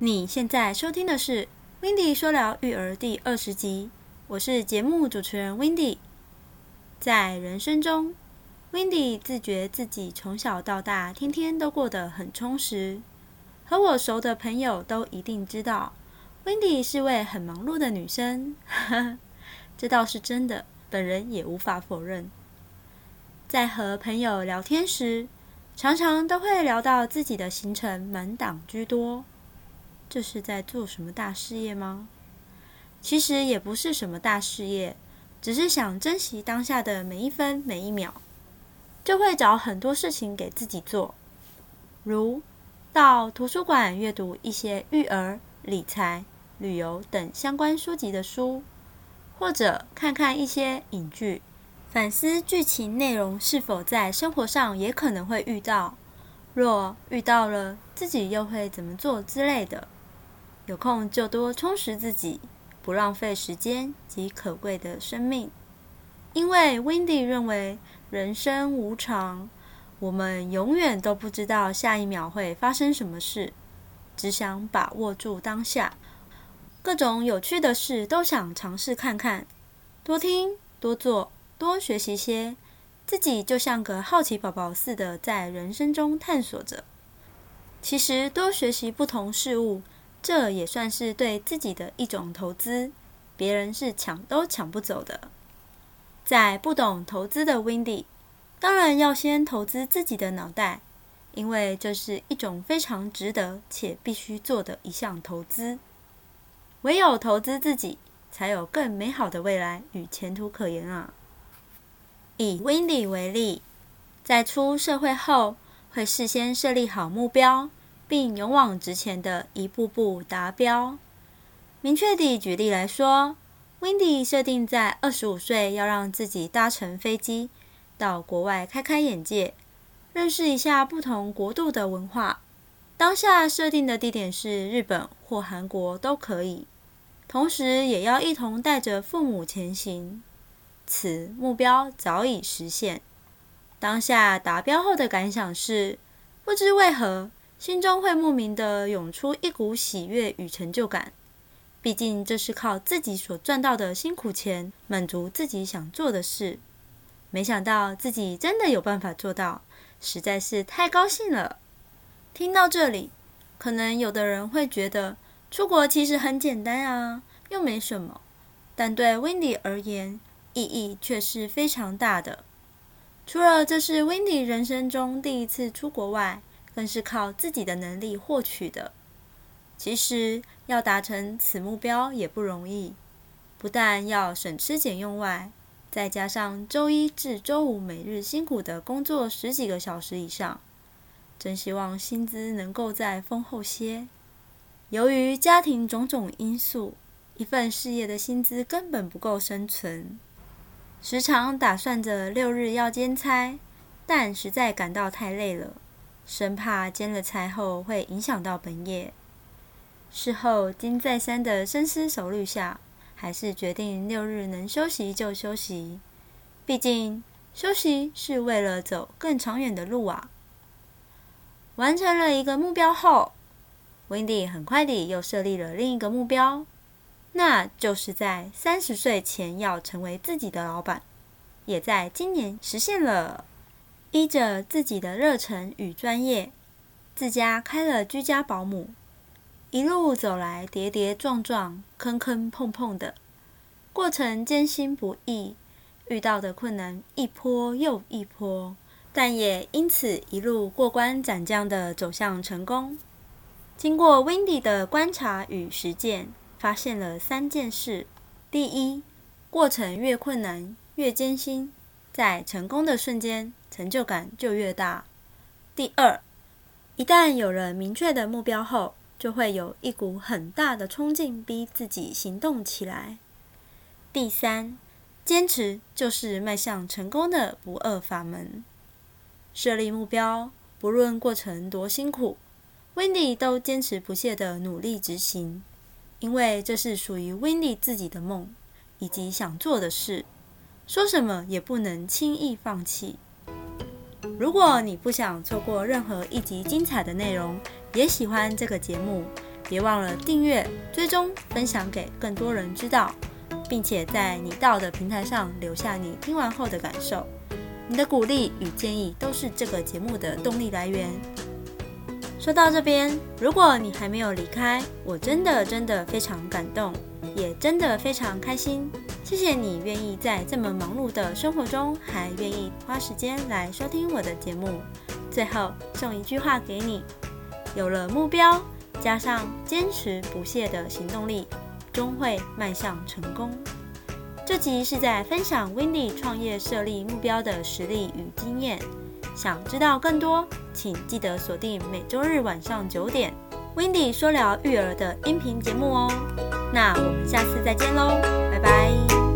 你现在收听的是《w i n d y 说聊育儿》第二十集，我是节目主持人 w i n d y 在人生中 w i n d y 自觉自己从小到大天天都过得很充实。和我熟的朋友都一定知道 w i n d y 是位很忙碌的女生，这倒是真的，本人也无法否认。在和朋友聊天时，常常都会聊到自己的行程满档居多。这是在做什么大事业吗？其实也不是什么大事业，只是想珍惜当下的每一分每一秒，就会找很多事情给自己做，如到图书馆阅读一些育儿、理财、旅游等相关书籍的书，或者看看一些影剧，反思剧情内容是否在生活上也可能会遇到，若遇到了，自己又会怎么做之类的。有空就多充实自己，不浪费时间及可贵的生命。因为 w i n d y 认为人生无常，我们永远都不知道下一秒会发生什么事，只想把握住当下。各种有趣的事都想尝试看看，多听、多做、多学习些，自己就像个好奇宝宝似的，在人生中探索着。其实多学习不同事物。这也算是对自己的一种投资，别人是抢都抢不走的。在不懂投资的 w i n d y 当然要先投资自己的脑袋，因为这是一种非常值得且必须做的一项投资。唯有投资自己，才有更美好的未来与前途可言啊！以 w i n d y 为例，在出社会后，会事先设立好目标。并勇往直前的一步步达标。明确地举例来说 w i n d y 设定在二十五岁要让自己搭乘飞机到国外开开眼界，认识一下不同国度的文化。当下设定的地点是日本或韩国都可以，同时也要一同带着父母前行。此目标早已实现。当下达标后的感想是，不知为何。心中会莫名的涌出一股喜悦与成就感，毕竟这是靠自己所赚到的辛苦钱，满足自己想做的事。没想到自己真的有办法做到，实在是太高兴了。听到这里，可能有的人会觉得出国其实很简单啊，又没什么。但对 w i n d y 而言，意义却是非常大的。除了这是 w i n d y 人生中第一次出国外，更是靠自己的能力获取的。其实要达成此目标也不容易，不但要省吃俭用外，再加上周一至周五每日辛苦的工作十几个小时以上，真希望薪资能够再丰厚些。由于家庭种种因素，一份事业的薪资根本不够生存，时常打算着六日要兼差，但实在感到太累了。生怕煎了菜后会影响到本业，事后经再三的深思熟虑下，还是决定六日能休息就休息。毕竟休息是为了走更长远的路啊！完成了一个目标后，Wendy 很快地又设立了另一个目标，那就是在三十岁前要成为自己的老板，也在今年实现了。依着自己的热忱与专业，自家开了居家保姆。一路走来，跌跌撞撞，坑坑碰碰的，过程艰辛不易，遇到的困难一波又一波，但也因此一路过关斩将的走向成功。经过 w i n d y 的观察与实践，发现了三件事：第一，过程越困难越艰辛，在成功的瞬间。成就感就越大。第二，一旦有了明确的目标后，就会有一股很大的冲劲逼自己行动起来。第三，坚持就是迈向成功的不二法门。设立目标，不论过程多辛苦，Wendy 都坚持不懈的努力执行，因为这是属于 Wendy 自己的梦以及想做的事，说什么也不能轻易放弃。如果你不想错过任何一集精彩的内容，也喜欢这个节目，别忘了订阅、追踪、分享给更多人知道，并且在你到的平台上留下你听完后的感受。你的鼓励与建议都是这个节目的动力来源。说到这边，如果你还没有离开，我真的真的非常感动，也真的非常开心。谢谢你愿意在这么忙碌的生活中，还愿意花时间来收听我的节目。最后送一句话给你：有了目标，加上坚持不懈的行动力，终会迈向成功。这集是在分享 w i n d y 创业设立目标的实例与经验。想知道更多，请记得锁定每周日晚上九点 w i n d y 说聊育儿的音频节目哦。那我们下次再见喽，拜拜。